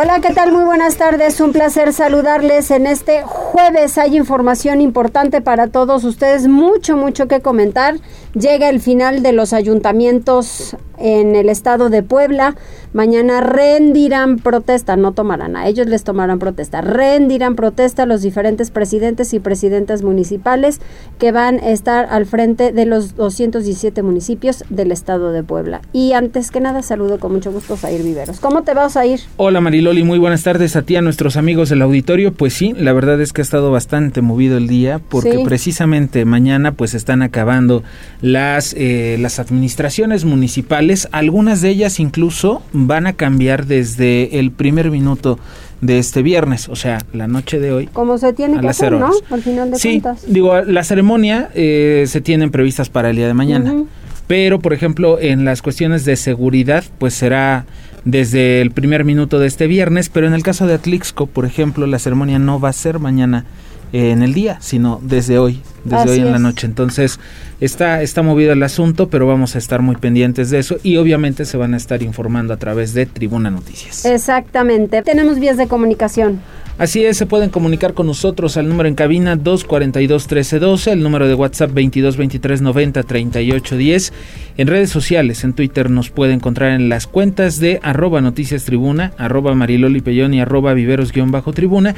Hola, ¿qué tal? Muy buenas tardes. Un placer saludarles en este jueves. Hay información importante para todos ustedes, mucho, mucho que comentar. Llega el final de los ayuntamientos en el estado de Puebla. Mañana rendirán protesta, no tomarán, a ellos les tomarán protesta. Rendirán protesta a los diferentes presidentes y presidentas municipales que van a estar al frente de los 217 municipios del estado de Puebla. Y antes que nada, saludo con mucho gusto a Zair Viveros. ¿Cómo te vas a ir? Hola Mariloli, muy buenas tardes a ti, a nuestros amigos del auditorio. Pues sí, la verdad es que ha estado bastante movido el día porque precisamente mañana pues están acabando las, eh, las administraciones municipales, algunas de ellas incluso van a cambiar desde el primer minuto de este viernes, o sea, la noche de hoy. Como se tiene que hacer, ¿no? Al final de sí, digo, la ceremonia eh, se tienen previstas para el día de mañana, pero por ejemplo en las cuestiones de seguridad, pues será desde el primer minuto de este viernes, pero en el caso de Atlixco, por ejemplo, la ceremonia no va a ser mañana en el día, sino desde hoy, desde hoy en la noche. Entonces, está, está movido el asunto, pero vamos a estar muy pendientes de eso y obviamente se van a estar informando a través de Tribuna Noticias. Exactamente. Tenemos vías de comunicación. Así es, se pueden comunicar con nosotros al número en cabina 242-1312, el número de WhatsApp 2223903810. En redes sociales, en Twitter nos puede encontrar en las cuentas de arroba noticias tribuna, arroba mariloli y arroba viveros-tribuna.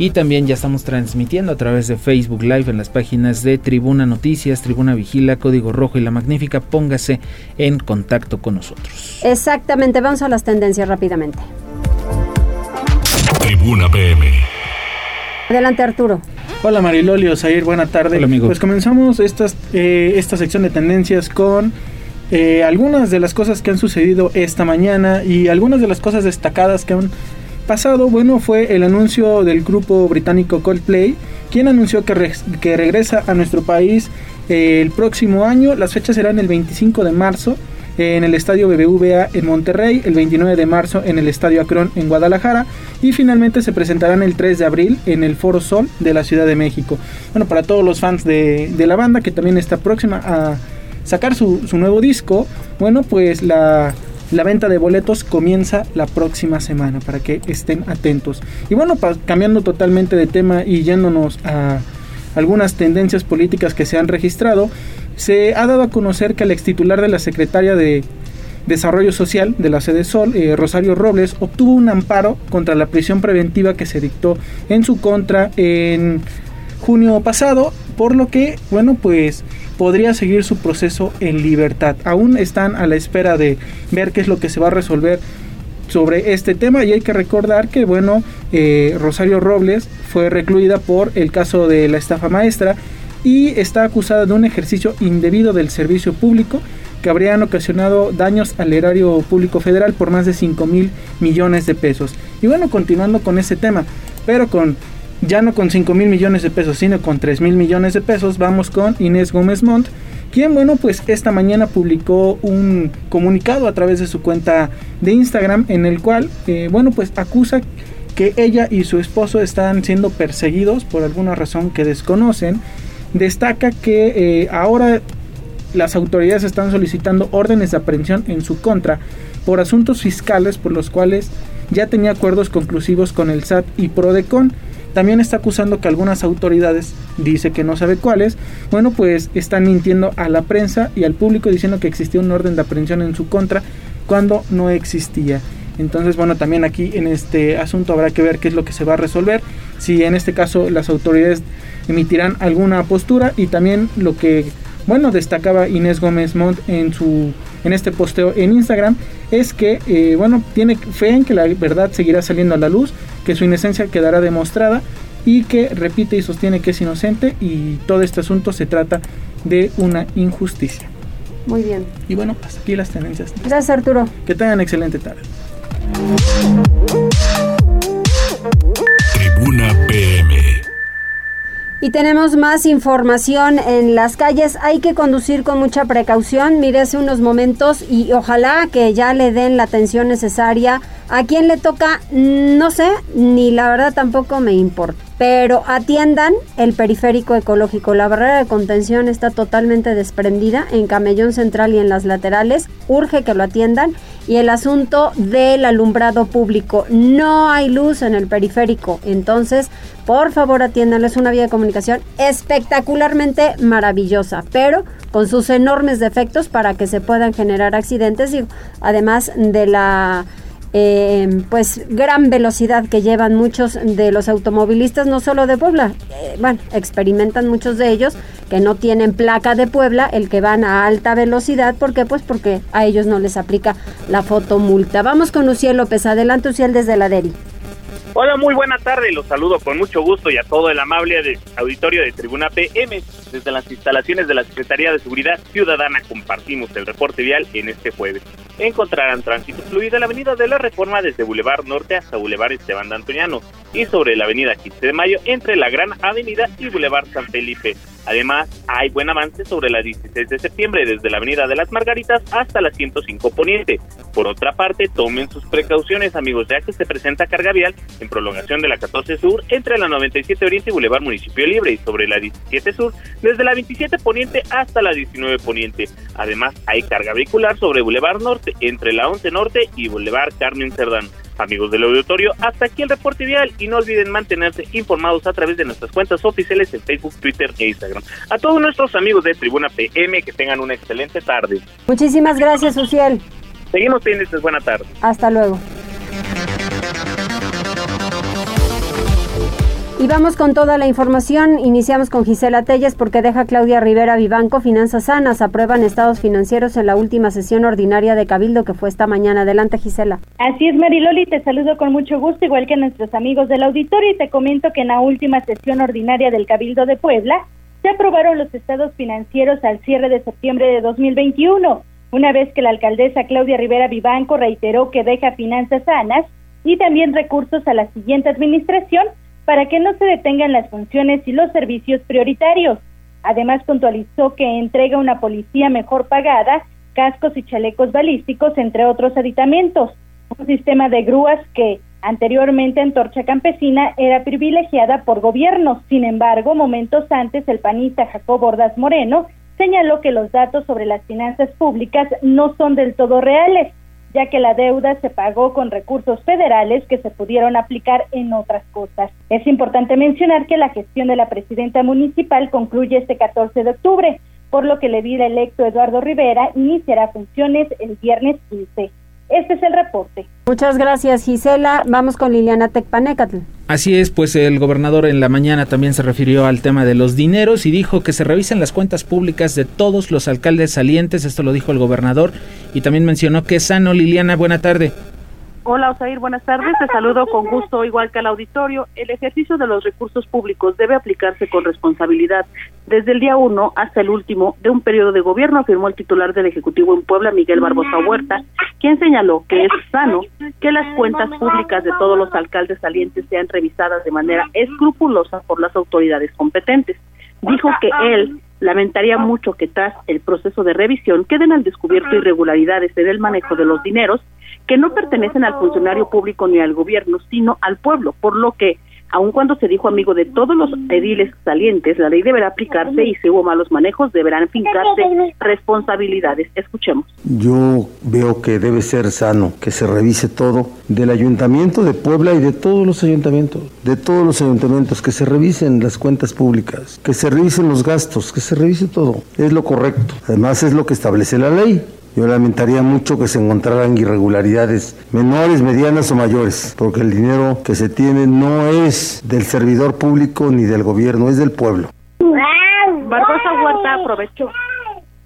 Y también ya estamos transmitiendo a través de Facebook Live en las páginas de Tribuna Noticias, Tribuna Vigila, Código Rojo y La Magnífica. Póngase en contacto con nosotros. Exactamente, vamos a las tendencias rápidamente. Tribuna PM. Adelante Arturo. Hola Mariloli Osair, buena tarde. Hola amigo. Pues comenzamos estas, eh, esta sección de tendencias con eh, algunas de las cosas que han sucedido esta mañana y algunas de las cosas destacadas que han pasado, bueno, fue el anuncio del grupo británico Coldplay, quien anunció que, que regresa a nuestro país eh, el próximo año. Las fechas serán el 25 de marzo en el Estadio BBVA en Monterrey, el 29 de marzo en el Estadio Acron en Guadalajara y finalmente se presentarán el 3 de abril en el Foro Sol de la Ciudad de México. Bueno, para todos los fans de, la banda que también está próxima a sacar su, su nuevo disco, bueno, pues la la venta de boletos comienza la próxima semana para que estén atentos. Y bueno, cambiando totalmente de tema y yéndonos a algunas tendencias políticas que se han registrado, se ha dado a conocer que el ex titular de la Secretaria de Desarrollo Social de la sede Sol, eh, Rosario Robles, obtuvo un amparo contra la prisión preventiva que se dictó en su contra en junio pasado, por lo que, bueno, pues podría seguir su proceso en libertad. Aún están a la espera de ver qué es lo que se va a resolver sobre este tema y hay que recordar que bueno eh, Rosario Robles fue recluida por el caso de la estafa maestra y está acusada de un ejercicio indebido del servicio público que habrían ocasionado daños al erario público federal por más de 5 mil millones de pesos. Y bueno, continuando con ese tema, pero con ya no con 5 mil millones de pesos, sino con 3 mil millones de pesos, vamos con Inés Gómez Montt, quien, bueno, pues esta mañana publicó un comunicado a través de su cuenta de Instagram en el cual, eh, bueno, pues acusa que ella y su esposo están siendo perseguidos por alguna razón que desconocen. Destaca que eh, ahora las autoridades están solicitando órdenes de aprehensión en su contra por asuntos fiscales por los cuales ya tenía acuerdos conclusivos con el SAT y Prodecon también está acusando que algunas autoridades, dice que no sabe cuáles, bueno, pues están mintiendo a la prensa y al público diciendo que existía un orden de aprehensión en su contra cuando no existía. Entonces, bueno, también aquí en este asunto habrá que ver qué es lo que se va a resolver, si en este caso las autoridades emitirán alguna postura y también lo que, bueno, destacaba Inés Gómez Montt en su en este posteo en Instagram es que, eh, bueno, tiene fe en que la verdad seguirá saliendo a la luz, que su inocencia quedará demostrada y que repite y sostiene que es inocente y todo este asunto se trata de una injusticia. Muy bien. Y bueno, hasta aquí las tendencias. Gracias Arturo. Que tengan excelente tarde. Tribuna PM. Y tenemos más información en las calles. Hay que conducir con mucha precaución. Mire hace unos momentos y ojalá que ya le den la atención necesaria. A quien le toca, no sé, ni la verdad tampoco me importa pero atiendan el periférico ecológico. La barrera de contención está totalmente desprendida en Camellón Central y en las laterales. Urge que lo atiendan. Y el asunto del alumbrado público. No hay luz en el periférico. Entonces, por favor, atiéndanlo. Es una vía de comunicación espectacularmente maravillosa, pero con sus enormes defectos para que se puedan generar accidentes. Y además de la eh, pues gran velocidad que llevan muchos de los automovilistas, no solo de Puebla, eh, bueno, experimentan muchos de ellos que no tienen placa de Puebla, el que van a alta velocidad, ¿por qué? Pues porque a ellos no les aplica la fotomulta. Vamos con Uciel López, adelante Uciel desde la DERI. Hola, muy buena tarde. Los saludo con mucho gusto y a todo el amable auditorio de Tribuna PM. Desde las instalaciones de la Secretaría de Seguridad Ciudadana compartimos el reporte vial en este jueves. Encontrarán tránsito fluido en la avenida de la Reforma desde Boulevard Norte hasta Boulevard Esteban de Antoniano y sobre la avenida 15 de Mayo entre la Gran Avenida y Boulevard San Felipe. Además, hay buen avance sobre la 16 de septiembre desde la Avenida de las Margaritas hasta la 105 Poniente. Por otra parte, tomen sus precauciones, amigos, ya que se presenta carga vial en prolongación de la 14 Sur entre la 97 Oriente y Boulevard Municipio Libre y sobre la 17 Sur desde la 27 Poniente hasta la 19 Poniente. Además, hay carga vehicular sobre Boulevard Norte entre la 11 Norte y Boulevard Carmen Cerdán. Amigos del auditorio, hasta aquí el reporte vial y no olviden mantenerse informados a través de nuestras cuentas oficiales en Facebook, Twitter e Instagram. A todos nuestros amigos de Tribuna PM que tengan una excelente tarde. Muchísimas gracias, Uciel. Seguimos pendientes, buena tarde. Hasta luego. Y vamos con toda la información. Iniciamos con Gisela Telles porque deja Claudia Rivera Vivanco Finanzas Sanas. Aprueban estados financieros en la última sesión ordinaria de Cabildo que fue esta mañana. Adelante, Gisela. Así es, Mariloli. Te saludo con mucho gusto, igual que nuestros amigos del auditorio. Y te comento que en la última sesión ordinaria del Cabildo de Puebla se aprobaron los estados financieros al cierre de septiembre de 2021. Una vez que la alcaldesa Claudia Rivera Vivanco reiteró que deja finanzas sanas y también recursos a la siguiente administración para que no se detengan las funciones y los servicios prioritarios. Además, puntualizó que entrega una policía mejor pagada, cascos y chalecos balísticos, entre otros aditamentos. Un sistema de grúas que anteriormente en Torcha Campesina era privilegiada por gobiernos. Sin embargo, momentos antes, el panista Jacob Ordaz Moreno señaló que los datos sobre las finanzas públicas no son del todo reales ya que la deuda se pagó con recursos federales que se pudieron aplicar en otras cosas. Es importante mencionar que la gestión de la presidenta municipal concluye este 14 de octubre, por lo que el edil electo Eduardo Rivera iniciará funciones el viernes 15. Este es el reporte. Muchas gracias, Gisela. Vamos con Liliana Tecpanecatl. Así es, pues el gobernador en la mañana también se refirió al tema de los dineros y dijo que se revisen las cuentas públicas de todos los alcaldes salientes, esto lo dijo el gobernador, y también mencionó que es sano. Liliana, buena tarde. Hola Osair, buenas tardes. Te saludo con gusto, igual que al auditorio. El ejercicio de los recursos públicos debe aplicarse con responsabilidad desde el día uno hasta el último de un periodo de gobierno, afirmó el titular del Ejecutivo en Puebla, Miguel Barbosa Huerta, quien señaló que es sano que las cuentas públicas de todos los alcaldes salientes sean revisadas de manera escrupulosa por las autoridades competentes. Dijo que él lamentaría mucho que tras el proceso de revisión queden al descubierto irregularidades en el manejo de los dineros que no pertenecen al funcionario público ni al gobierno, sino al pueblo, por lo que aun cuando se dijo amigo de todos los ediles salientes, la ley deberá aplicarse y si hubo malos manejos deberán fincarse responsabilidades. Escuchemos. Yo veo que debe ser sano que se revise todo del ayuntamiento de Puebla y de todos los ayuntamientos, de todos los ayuntamientos, que se revisen las cuentas públicas, que se revisen los gastos, que se revise todo. Es lo correcto. Además es lo que establece la ley. Yo lamentaría mucho que se encontraran irregularidades menores, medianas o mayores, porque el dinero que se tiene no es del servidor público ni del gobierno, es del pueblo. Barbosa Huerta aprovechó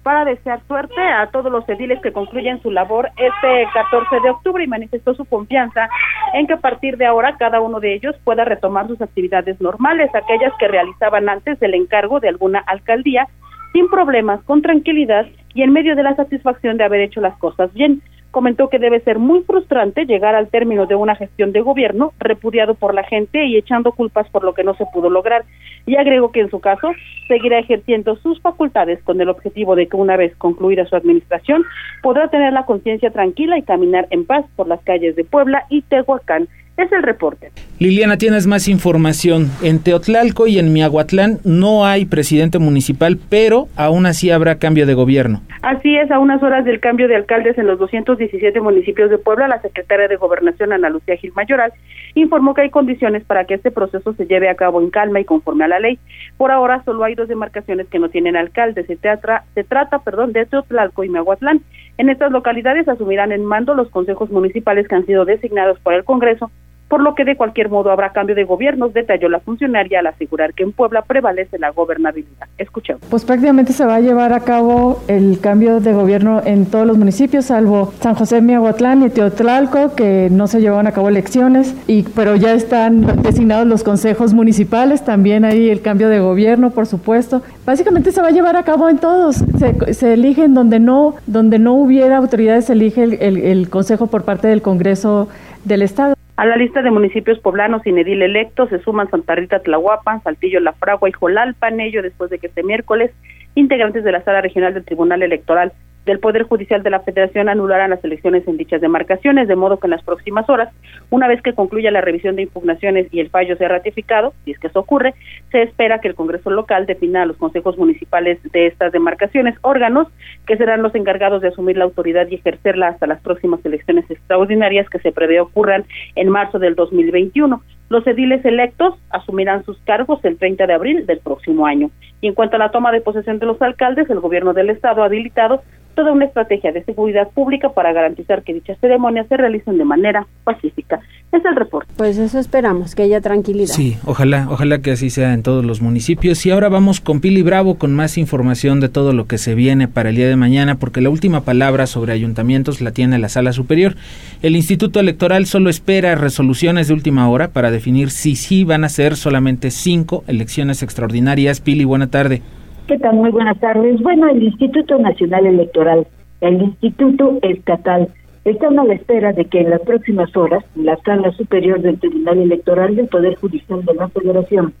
para desear suerte a todos los ediles que concluyen su labor este 14 de octubre y manifestó su confianza en que a partir de ahora cada uno de ellos pueda retomar sus actividades normales, aquellas que realizaban antes del encargo de alguna alcaldía, sin problemas, con tranquilidad y en medio de la satisfacción de haber hecho las cosas bien. comentó que debe ser muy frustrante llegar al término de una gestión de gobierno repudiado por la gente y echando culpas por lo que no se pudo lograr. Y agregó que en su caso seguirá ejerciendo sus facultades con el objetivo de que una vez concluida su administración podrá tener la conciencia tranquila y caminar en paz por las calles de Puebla y Tehuacán es el reporte. Liliana, tienes más información. En Teotlalco y en Miahuatlán no hay presidente municipal, pero aún así habrá cambio de gobierno. Así es, a unas horas del cambio de alcaldes en los 217 municipios de Puebla, la secretaria de Gobernación, Ana Lucía Gil Mayoral, informó que hay condiciones para que este proceso se lleve a cabo en calma y conforme a la ley. Por ahora solo hay dos demarcaciones que no tienen alcalde. Se, teatra, se trata perdón, de Teotlalco y Miahuatlán. En estas localidades asumirán en mando los consejos municipales que han sido designados por el Congreso por lo que de cualquier modo habrá cambio de gobiernos, detalló la funcionaria al asegurar que en Puebla prevalece la gobernabilidad. Escuchemos. Pues prácticamente se va a llevar a cabo el cambio de gobierno en todos los municipios, salvo San José, Miahuatlán y Teotlalco, que no se llevaron a cabo elecciones, y, pero ya están designados los consejos municipales, también hay el cambio de gobierno, por supuesto. Básicamente se va a llevar a cabo en todos, se, se eligen donde no, donde no hubiera autoridades, se elige el, el, el consejo por parte del Congreso del Estado. A la lista de municipios poblanos sin edil electos se suman Santa Rita Tlahuapan, Saltillo La Fragua y Jolalpan, ello después de que este miércoles integrantes de la Sala Regional del Tribunal Electoral del Poder Judicial de la Federación anularán las elecciones en dichas demarcaciones, de modo que en las próximas horas, una vez que concluya la revisión de impugnaciones y el fallo sea ratificado, si es que eso ocurre, se espera que el Congreso local defina a los consejos municipales de estas demarcaciones, órganos que serán los encargados de asumir la autoridad y ejercerla hasta las próximas elecciones extraordinarias que se prevé ocurran en marzo del 2021. Los ediles electos asumirán sus cargos el 30 de abril del próximo año. Y en cuanto a la toma de posesión de los alcaldes, el gobierno del estado ha habilitado toda una estrategia de seguridad pública para garantizar que dichas ceremonias se realicen de manera pacífica. Es el reporte. Pues eso esperamos, que haya tranquilidad. Sí, ojalá, ojalá que así sea en todos los municipios. Y ahora vamos con Pili Bravo con más información de todo lo que se viene para el día de mañana, porque la última palabra sobre ayuntamientos la tiene la sala superior. El Instituto Electoral solo espera resoluciones de última hora para definir si sí van a ser solamente cinco elecciones extraordinarias. Pili, buena tarde. ¿Qué tal? Muy buenas tardes. Bueno, el Instituto Nacional Electoral, el Instituto Estatal, están a la espera de que en las próximas horas la Sala Superior del Tribunal Electoral del Poder Judicial de la Federación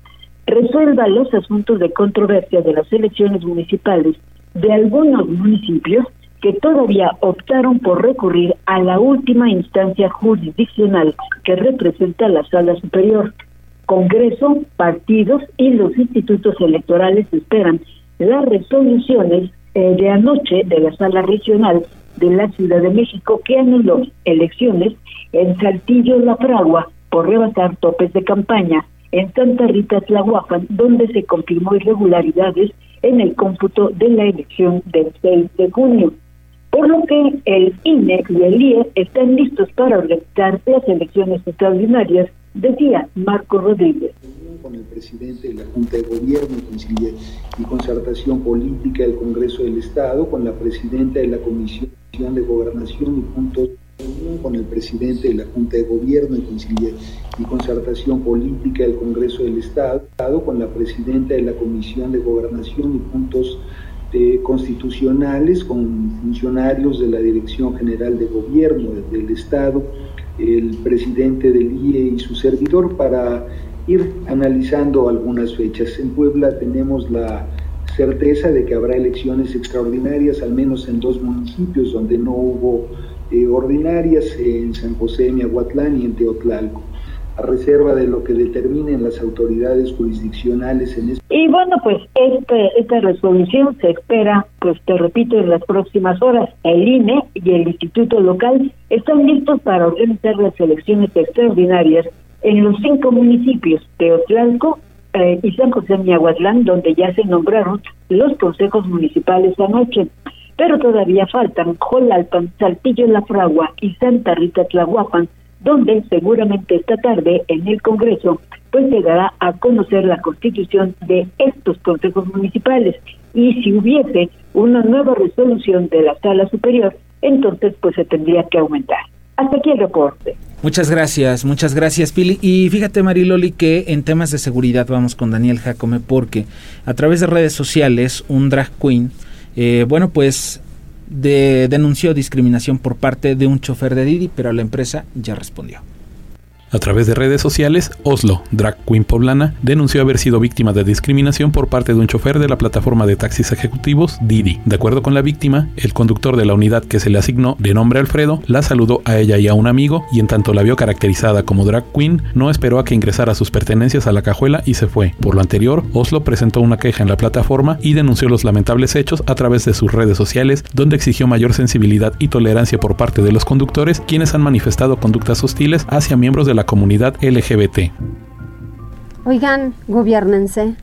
resuelva los asuntos de controversia de las elecciones municipales de algunos municipios que todavía optaron por recurrir a la última instancia jurisdiccional que representa la Sala Superior. Congreso, partidos y los institutos electorales esperan las resoluciones eh, de anoche de la sala regional de la Ciudad de México que anuló elecciones en Saltillo La Fragua por rebasar topes de campaña, en Santa Rita Tlahuapan, donde se confirmó irregularidades en el cómputo de la elección del 6 de junio. Por lo que el INE y el IE están listos para organizar las elecciones extraordinarias Decía Marco Rodríguez. Con el presidente de la Junta de Gobierno y Concertación Política del Congreso del Estado, con la presidenta de la Comisión de Gobernación y puntos con el presidente de la Junta de Gobierno y Concertación Política del Congreso del Estado, con la presidenta de la Comisión de Gobernación y puntos constitucionales, con funcionarios de la Dirección General de Gobierno del Estado, el presidente del IE y su servidor para ir analizando algunas fechas. En Puebla tenemos la certeza de que habrá elecciones extraordinarias, al menos en dos municipios donde no hubo eh, ordinarias, en San José, Miahuatlán y en Teotlalco a reserva de lo que determinen las autoridades jurisdiccionales en este Y bueno, pues este, esta resolución se espera, pues te repito, en las próximas horas. El INE y el Instituto Local están listos para organizar las elecciones extraordinarias en los cinco municipios, Teotlalco eh, y San José Miahuatlán, donde ya se nombraron los consejos municipales anoche. Pero todavía faltan Jolalpan, Saltillo La Fragua y Santa Rita Tlahuapan, donde seguramente esta tarde en el Congreso pues llegará a conocer la constitución de estos consejos municipales y si hubiese una nueva resolución de la sala superior, entonces pues se tendría que aumentar. Hasta aquí el reporte. Muchas gracias, muchas gracias Pili. Y fíjate Mariloli que en temas de seguridad vamos con Daniel Jacome porque a través de redes sociales un drag queen, eh, bueno pues de, denunció discriminación por parte de un chofer de Didi, pero la empresa ya respondió. A través de redes sociales, Oslo, drag queen poblana, denunció haber sido víctima de discriminación por parte de un chofer de la plataforma de taxis ejecutivos Didi. De acuerdo con la víctima, el conductor de la unidad que se le asignó, de nombre Alfredo, la saludó a ella y a un amigo y en tanto la vio caracterizada como drag queen, no esperó a que ingresara sus pertenencias a la cajuela y se fue. Por lo anterior, Oslo presentó una queja en la plataforma y denunció los lamentables hechos a través de sus redes sociales, donde exigió mayor sensibilidad y tolerancia por parte de los conductores, quienes han manifestado conductas hostiles hacia miembros de la comunidad LGBT. Oigan, gobiernense.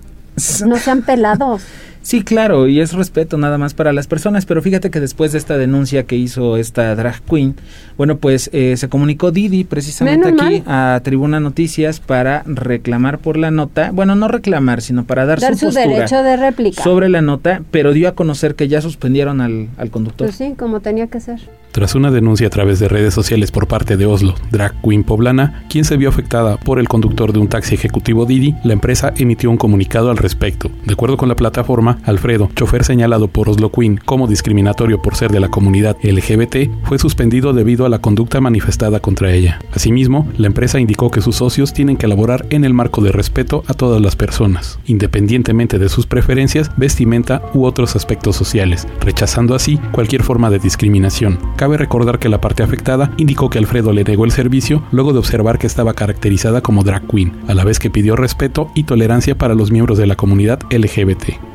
No sean pelados. Sí, claro, y es respeto nada más para las personas, pero fíjate que después de esta denuncia que hizo esta drag queen, bueno, pues eh, se comunicó Didi precisamente aquí a Tribuna Noticias para reclamar por la nota, bueno, no reclamar, sino para dar, Dar su, su postura derecho de réplica. sobre la nota, pero dio a conocer que ya suspendieron al, al conductor. Pues sí, como tenía que ser. Tras una denuncia a través de redes sociales por parte de Oslo, drag queen poblana, quien se vio afectada por el conductor de un taxi ejecutivo Didi, la empresa emitió un comunicado al respecto. De acuerdo con la plataforma, Alfredo, chofer señalado por Oslo Queen como discriminatorio por ser de la comunidad LGBT, fue suspendido debido a la conducta manifestada contra ella. Asimismo, la empresa indicó que sus socios tienen que elaborar en el marco de respeto a todas las personas, independientemente de sus preferencias, vestimenta u otros aspectos sociales, rechazando así cualquier forma de discriminación. Cabe recordar que la parte afectada indicó que Alfredo le negó el servicio luego de observar que estaba caracterizada como drag queen, a la vez que pidió respeto y tolerancia para los miembros de la comunidad LGBT.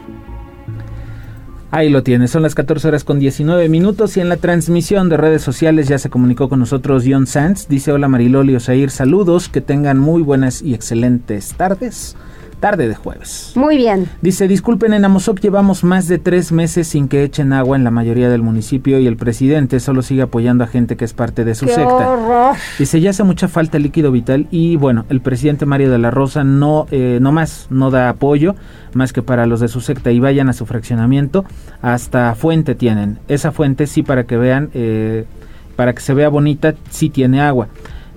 Ahí lo tienes, son las 14 horas con 19 minutos y en la transmisión de redes sociales ya se comunicó con nosotros John Sanz. Dice hola Mariloli Osair, saludos, que tengan muy buenas y excelentes tardes. Tarde de jueves. Muy bien. Dice, disculpen, en Amozoc llevamos más de tres meses sin que echen agua en la mayoría del municipio y el presidente solo sigue apoyando a gente que es parte de su ¡Qué secta. horror! Dice, ya hace mucha falta líquido vital y bueno, el presidente Mario de la Rosa no, eh, no más, no da apoyo más que para los de su secta y vayan a su fraccionamiento. Hasta fuente tienen. Esa fuente sí para que vean, eh, para que se vea bonita, sí tiene agua.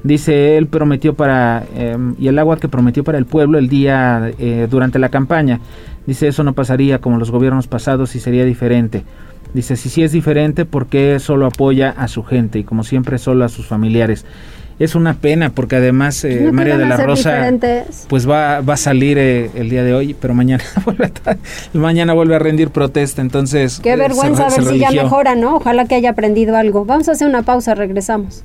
Dice, él prometió para, eh, y el agua que prometió para el pueblo el día eh, durante la campaña. Dice, eso no pasaría como los gobiernos pasados y sería diferente. Dice, si sí es diferente, ¿por qué solo apoya a su gente y como siempre solo a sus familiares? Es una pena porque además eh, No María de la Rosa diferentes. pues va, va a salir eh, el día de hoy, pero mañana vuelve a, mañana vuelve a rendir protesta, entonces... Qué eh, vergüenza, se a ver se si ya mejora, ¿no? Ojalá que haya aprendido algo. Vamos a hacer una pausa, regresamos.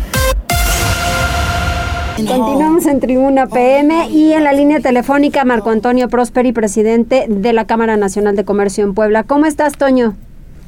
Continuamos en Tribuna PM y en la línea telefónica Marco Antonio Prosperi, presidente de la Cámara Nacional de Comercio en Puebla. ¿Cómo estás, Toño?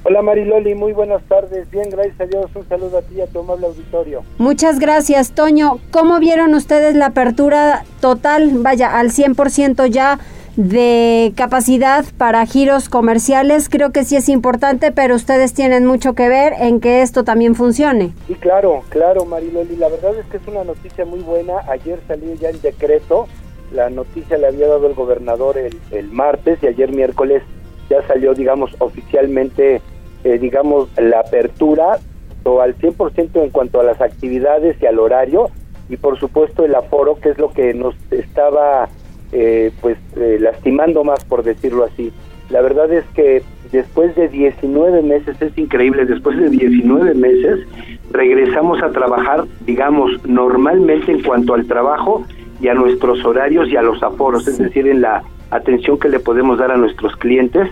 Hola Mariloli, muy buenas tardes. Bien, gracias a Dios. Un saludo a ti y a tu amable auditorio. Muchas gracias, Toño. ¿Cómo vieron ustedes la apertura total, vaya, al 100% ya de capacidad para giros comerciales? Creo que sí es importante, pero ustedes tienen mucho que ver en que esto también funcione. Sí, claro, claro, Mariloli. La verdad es que es una noticia muy buena. Ayer salió ya el decreto. La noticia le había dado el gobernador el, el martes y ayer miércoles ya salió, digamos, oficialmente, eh, digamos, la apertura o al 100% en cuanto a las actividades y al horario y por supuesto el aforo, que es lo que nos estaba eh, pues eh, lastimando más por decirlo así. La verdad es que después de 19 meses, es increíble, después de 19 meses regresamos a trabajar, digamos, normalmente en cuanto al trabajo y a nuestros horarios y a los aforos, es decir, en la atención que le podemos dar a nuestros clientes.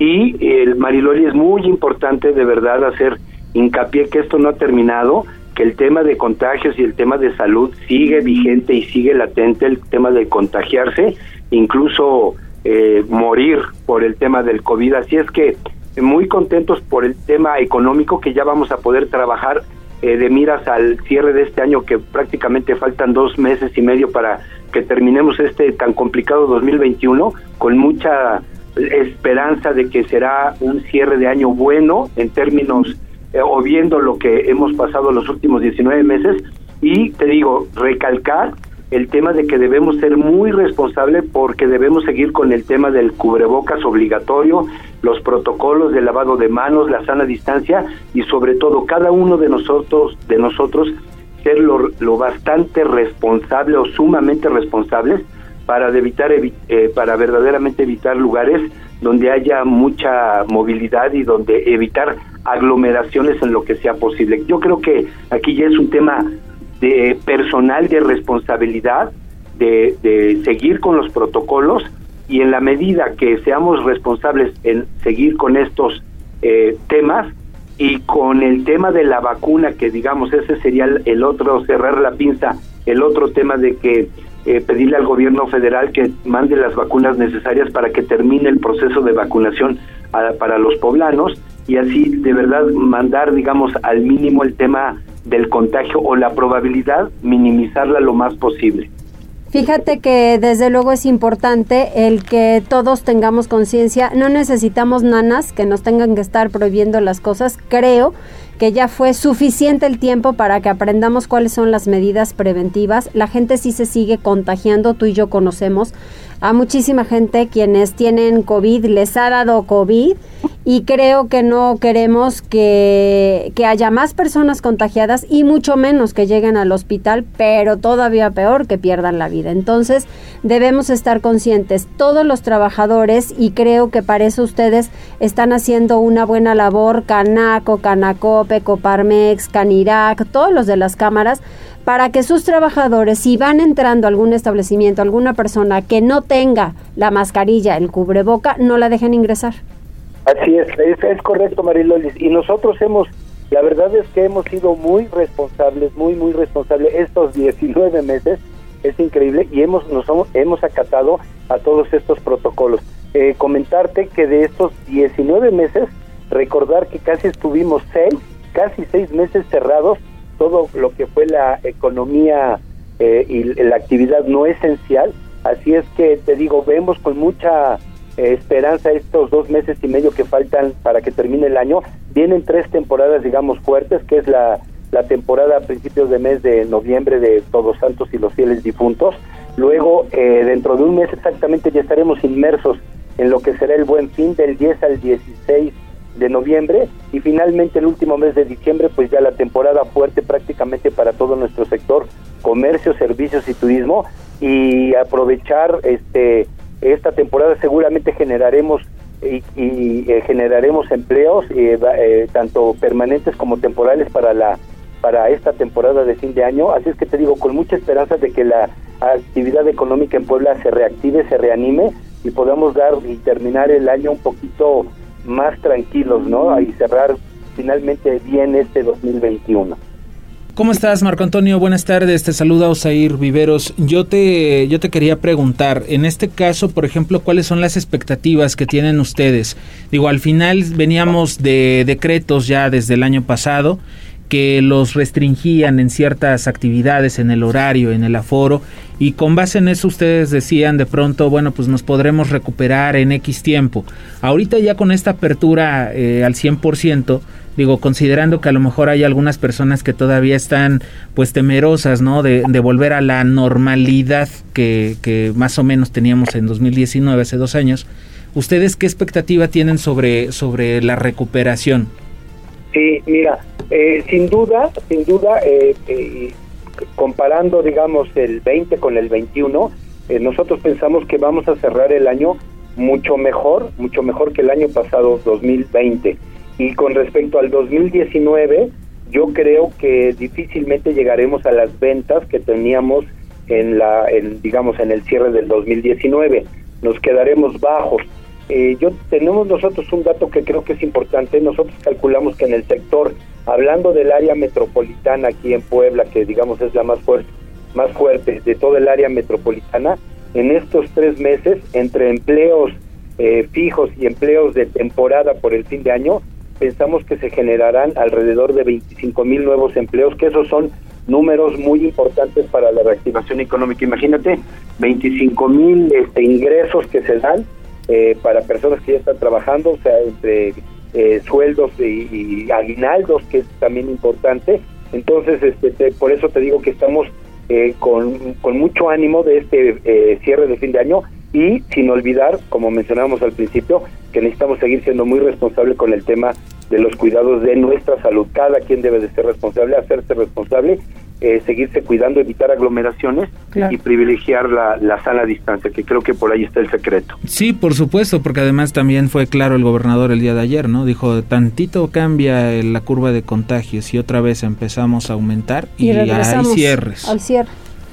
Y el Mariloli es muy importante de verdad hacer hincapié que esto no ha terminado, que el tema de contagios y el tema de salud sigue vigente y sigue latente, el tema de contagiarse, incluso eh, morir por el tema del COVID. Así es que muy contentos por el tema económico que ya vamos a poder trabajar eh, de miras al cierre de este año que prácticamente faltan dos meses y medio para que terminemos este tan complicado 2021 con mucha esperanza de que será un cierre de año bueno en términos eh, o viendo lo que hemos pasado los últimos 19 meses. Y te digo, recalcar el tema de que debemos ser muy responsables porque debemos seguir con el tema del cubrebocas obligatorio, los protocolos de lavado de manos, la sana distancia y sobre todo cada uno de nosotros de nosotros ser lo, lo bastante responsable o sumamente responsables para evitar eh, para verdaderamente evitar lugares donde haya mucha movilidad y donde evitar aglomeraciones en lo que sea posible. Yo creo que aquí ya es un tema de personal de responsabilidad de, seguir con los protocolos y en la medida que seamos responsables en seguir con estos eh, temas y con el tema de la vacuna, que digamos ese sería el, otro, cerrar la pinza, el otro tema de que eh, pedirle al gobierno federal que mande las vacunas necesarias para que termine el proceso de vacunación para los poblanos y así de verdad mandar, digamos, al mínimo el tema del contagio o la probabilidad, minimizarla lo más posible. Fíjate que desde luego es importante el que todos tengamos conciencia. No necesitamos nanas que nos tengan que estar prohibiendo las cosas. Creo que ya fue suficiente el tiempo para que aprendamos cuáles son las medidas preventivas. La gente sí se sigue contagiando, tú y yo conocemos a muchísima gente quienes tienen COVID, les ha dado COVID y creo que no queremos que, que, haya más personas contagiadas y mucho menos que lleguen al hospital, pero todavía peor que pierdan la vida. Entonces debemos estar conscientes, todos los trabajadores, y creo que para eso ustedes están haciendo una buena labor, Canaco, Canacope, Coparmex, Canirac, todos los de las cámaras, para que sus trabajadores, si van entrando a algún establecimiento, alguna persona que no tenga la mascarilla, el cubreboca, no la dejen ingresar. Así es, es, correcto, Marilolis. Y nosotros hemos, la verdad es que hemos sido muy responsables, muy, muy responsables estos 19 meses. Es increíble y hemos, nos hemos, acatado a todos estos protocolos. Eh, comentarte que de estos 19 meses, recordar que casi estuvimos seis, casi seis meses cerrados todo lo que fue la economía eh, y la actividad no esencial. Así es que te digo, vemos con mucha eh, esperanza estos dos meses y medio que faltan para que termine el año. Vienen tres temporadas, digamos, fuertes, que es la, la temporada a principios de mes de noviembre de Todos Santos y los Fieles Difuntos. Luego, eh, dentro de un mes exactamente, ya estaremos inmersos en lo que será el buen fin del 10 al 16 de noviembre y finalmente el último mes de diciembre pues ya la temporada fuerte prácticamente para todo nuestro sector comercio servicios y turismo. Y aprovechar este esta temporada seguramente generaremos y, eh, generaremos empleos eh, eh, tanto permanentes como temporales para la para esta temporada de fin de año. Así es que te digo con mucha esperanza de que la actividad económica en Puebla se reactive se reanime y podamos dar y terminar el año un poquito más tranquilos, ¿no? Y cerrar finalmente bien este 2021. ¿Cómo estás, Marco Antonio? Buenas tardes. Te saluda Osair Viveros. Yo te, yo te quería preguntar, en este caso, por ejemplo, ¿cuáles son las expectativas que tienen ustedes? Digo, al final veníamos de decretos ya desde el año pasado que los restringían en ciertas actividades, en el horario, en el aforo, y con base en eso ustedes decían de pronto, bueno, pues nos podremos recuperar en X tiempo. Ahorita ya con esta apertura eh, al 100%, digo, considerando que a lo mejor hay algunas personas que todavía están pues temerosas, ¿no? De, volver a la normalidad que, que más o menos teníamos en 2019, hace dos años, ¿ustedes qué expectativa tienen sobre, sobre la recuperación? Sí, mira, eh, sin duda, sin duda, eh, eh, comparando, digamos, el 20 con el 21, nosotros pensamos que vamos a cerrar el año mucho mejor, mucho mejor que el año pasado, 2020. Y con respecto al 2019, yo creo que difícilmente llegaremos a las ventas que teníamos en la, en, digamos, en el cierre del 2019. Nos quedaremos bajos. Eh, yo tenemos nosotros un dato que creo que es importante. Nosotros calculamos que en el sector, hablando del área metropolitana aquí en Puebla, que digamos es la más fuerte, más fuerte de todo el área metropolitana, en estos tres meses, entre empleos eh, fijos y empleos de temporada por el fin de año, pensamos que se generarán alrededor de 25 mil nuevos empleos, que esos son números muy importantes para la reactivación económica. Imagínate, 25 mil este, ingresos que se dan eh, para personas que ya están trabajando, o sea, entre eh, sueldos y, aguinaldos, que es también importante, Entonces, este, por eso te digo que estamos eh, con, con, mucho ánimo de este eh, cierre de fin de año y sin olvidar, como mencionábamos al principio, que necesitamos seguir siendo muy responsables con el tema de los cuidados de nuestra salud. Cada quien debe de ser responsable, hacerse responsable, eh, seguirse cuidando, evitar aglomeraciones y privilegiar la, la, sana distancia, que creo que por ahí está el secreto. Sí, por supuesto, porque además también fue claro el gobernador el día de ayer, ¿no? Dijo, tantito cambia la curva de contagios y otra vez empezamos a aumentar y, y hay cierres. Al cierre.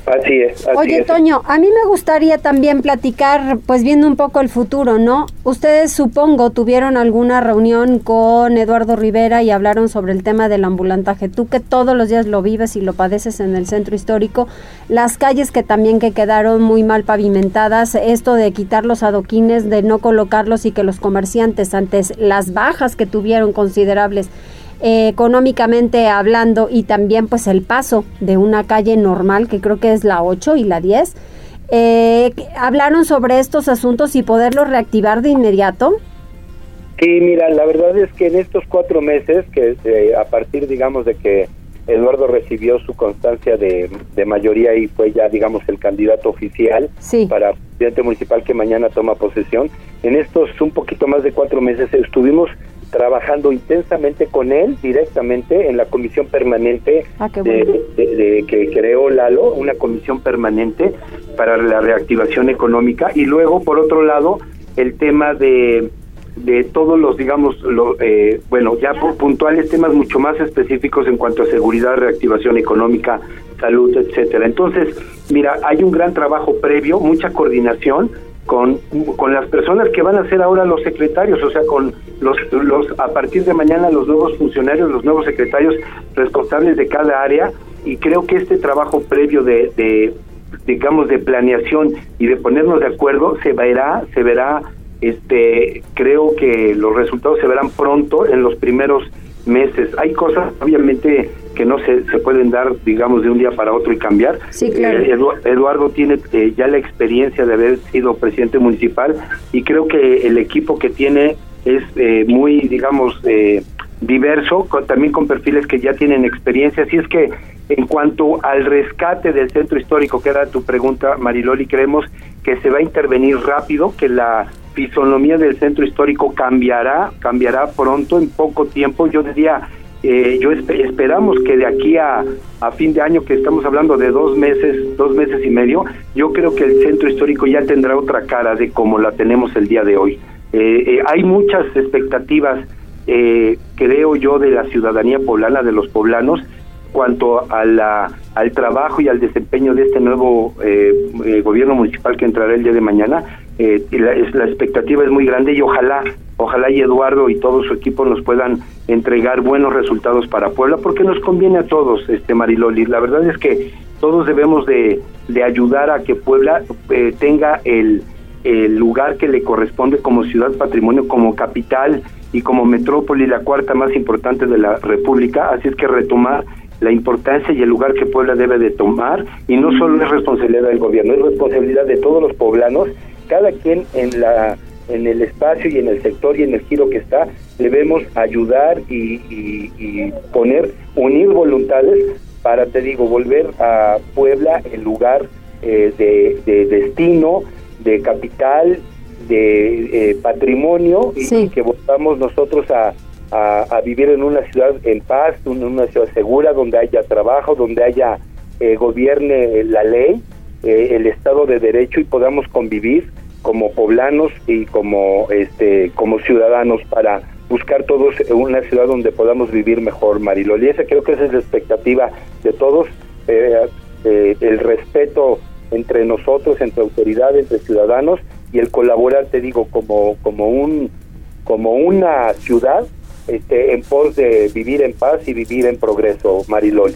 Así es. Oye, Toño, a mí me gustaría también platicar, pues viendo un poco el futuro, ¿no? Ustedes supongo tuvieron alguna reunión con Eduardo Rivera y hablaron sobre el tema del ambulantaje. Tú que todos los días lo vives y lo padeces en el centro histórico, las calles que también que quedaron muy mal pavimentadas, esto de quitar los adoquines, de no colocarlos y que los comerciantes antes las bajas que tuvieron considerables eh, económicamente hablando y también pues el paso de una calle normal que creo que es la 8 y la 10 eh, hablaron sobre estos asuntos y poderlos reactivar de inmediato sí mira la verdad es que en estos cuatro meses que eh, a partir digamos de que Eduardo recibió su constancia de, de, mayoría y fue ya, digamos, el candidato oficial para presidente municipal que mañana toma posesión. En estos un poquito más de cuatro meses estuvimos trabajando intensamente con él directamente en la comisión permanente ah, de, que creó Lalo, una comisión permanente para la reactivación económica y luego por otro lado el tema de de todos los, digamos, lo, eh, bueno, ya por puntuales temas mucho más específicos en cuanto a seguridad, reactivación económica, salud, etcétera. Entonces, mira, hay un gran trabajo previo, mucha coordinación con, con las personas que van a ser ahora los secretarios, o sea, con los, los a partir de mañana los nuevos funcionarios, los nuevos secretarios responsables de cada área y creo que este trabajo previo de, de digamos de planeación y de ponernos de acuerdo se verá se verá este creo que los resultados se verán pronto en los primeros meses. Hay cosas, obviamente, que no se, se pueden dar, digamos, de un día para otro y cambiar. Sí, claro. Eh, Eduardo tiene eh, ya la experiencia de haber sido presidente municipal y creo que el equipo que tiene es eh, muy, digamos, diverso, también con perfiles que ya tienen experiencia. Así es que en cuanto al rescate del centro histórico, que era tu pregunta, Mariloli, creemos que se va a intervenir rápido, que la fisonomía del centro histórico cambiará, cambiará pronto, en poco tiempo. Yo diría, eh, yo esperamos que de aquí a, fin de año, que estamos hablando de dos meses, dos meses y medio, yo creo que el centro histórico ya tendrá otra cara de como la tenemos el día de hoy. Eh, eh, hay muchas expectativas, creo yo, de la ciudadanía poblana, de los poblanos, cuanto a la, al trabajo y al desempeño de este nuevo gobierno municipal que entrará el día de mañana eh, la, la, expectativa es muy grande y ojalá, ojalá y Eduardo y todo su equipo nos puedan entregar buenos resultados para Puebla, porque nos conviene a todos, este Mariloli. La verdad es que todos debemos de, de ayudar a que Puebla eh, tenga el, el lugar que le corresponde como ciudad patrimonio, como capital y como metrópoli, la cuarta más importante de la República. Así es que retomar la importancia y el lugar que Puebla debe de tomar y no solo es responsabilidad del gobierno, es responsabilidad de todos los poblanos cada quien en la en el espacio y en el sector y en el giro que está, debemos ayudar y, poner, unir voluntades para, te digo, volver a Puebla el lugar eh, de, destino, de capital, de eh, patrimonio y, que volvamos nosotros a, a, vivir en una ciudad en paz, en una ciudad segura, donde haya trabajo, donde haya eh, gobierne la ley eh, el Estado de Derecho y podamos convivir como poblanos y como este como ciudadanos para buscar todos una ciudad donde podamos vivir mejor, Mariloli. Esa creo que esa es la expectativa de todos, eh, eh, el respeto entre nosotros, entre autoridades, entre ciudadanos y el colaborar, te digo, como como un como una ciudad este, en pos de vivir en paz y vivir en progreso, Mariloli.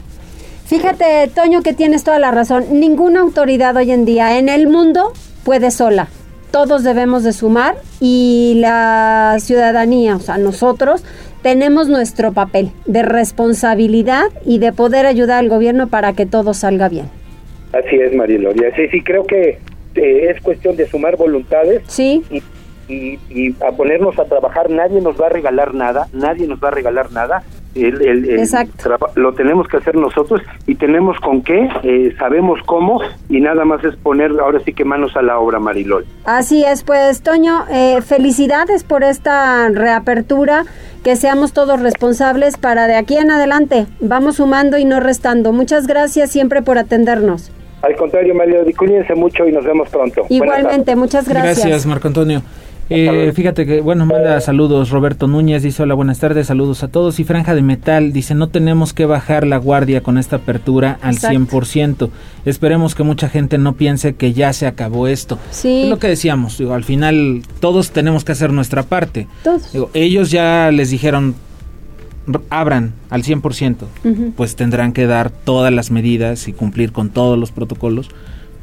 Fíjate, Toño, que tienes toda la razón. Ninguna autoridad hoy en día en el mundo puede sola. Todos debemos de sumar y la ciudadanía, o sea, nosotros tenemos nuestro papel de responsabilidad y de poder ayudar al gobierno para que todo salga bien. Así es, Mariloria. Sí, sí, creo que eh, es cuestión de sumar voluntades. Sí. y, y, a ponernos a trabajar. Nadie nos va a regalar nada, nadie nos va a regalar nada El, el, lo tenemos que hacer nosotros y tenemos con qué, eh, sabemos cómo y nada más es poner ahora sí que manos a la obra, Marilol. Así es, pues Toño, eh, felicidades por esta reapertura, que seamos todos responsables para de aquí en adelante, vamos sumando y no restando. Muchas gracias siempre por atendernos. Al contrario, Mario, cuídense mucho y nos vemos pronto. Igualmente, muchas gracias. Gracias, Marco Antonio. Eh, fíjate que, bueno, manda saludos Roberto Núñez, dice hola, buenas tardes, saludos a todos. Y Franja de Metal dice, no tenemos que bajar la guardia con esta apertura al 100%. Esperemos que mucha gente no piense que ya se acabó esto. Sí. Es lo que decíamos, digo, al final todos tenemos que hacer nuestra parte. Todos. Digo, ellos ya les dijeron, abran al 100%, pues tendrán que dar todas las medidas y cumplir con todos los protocolos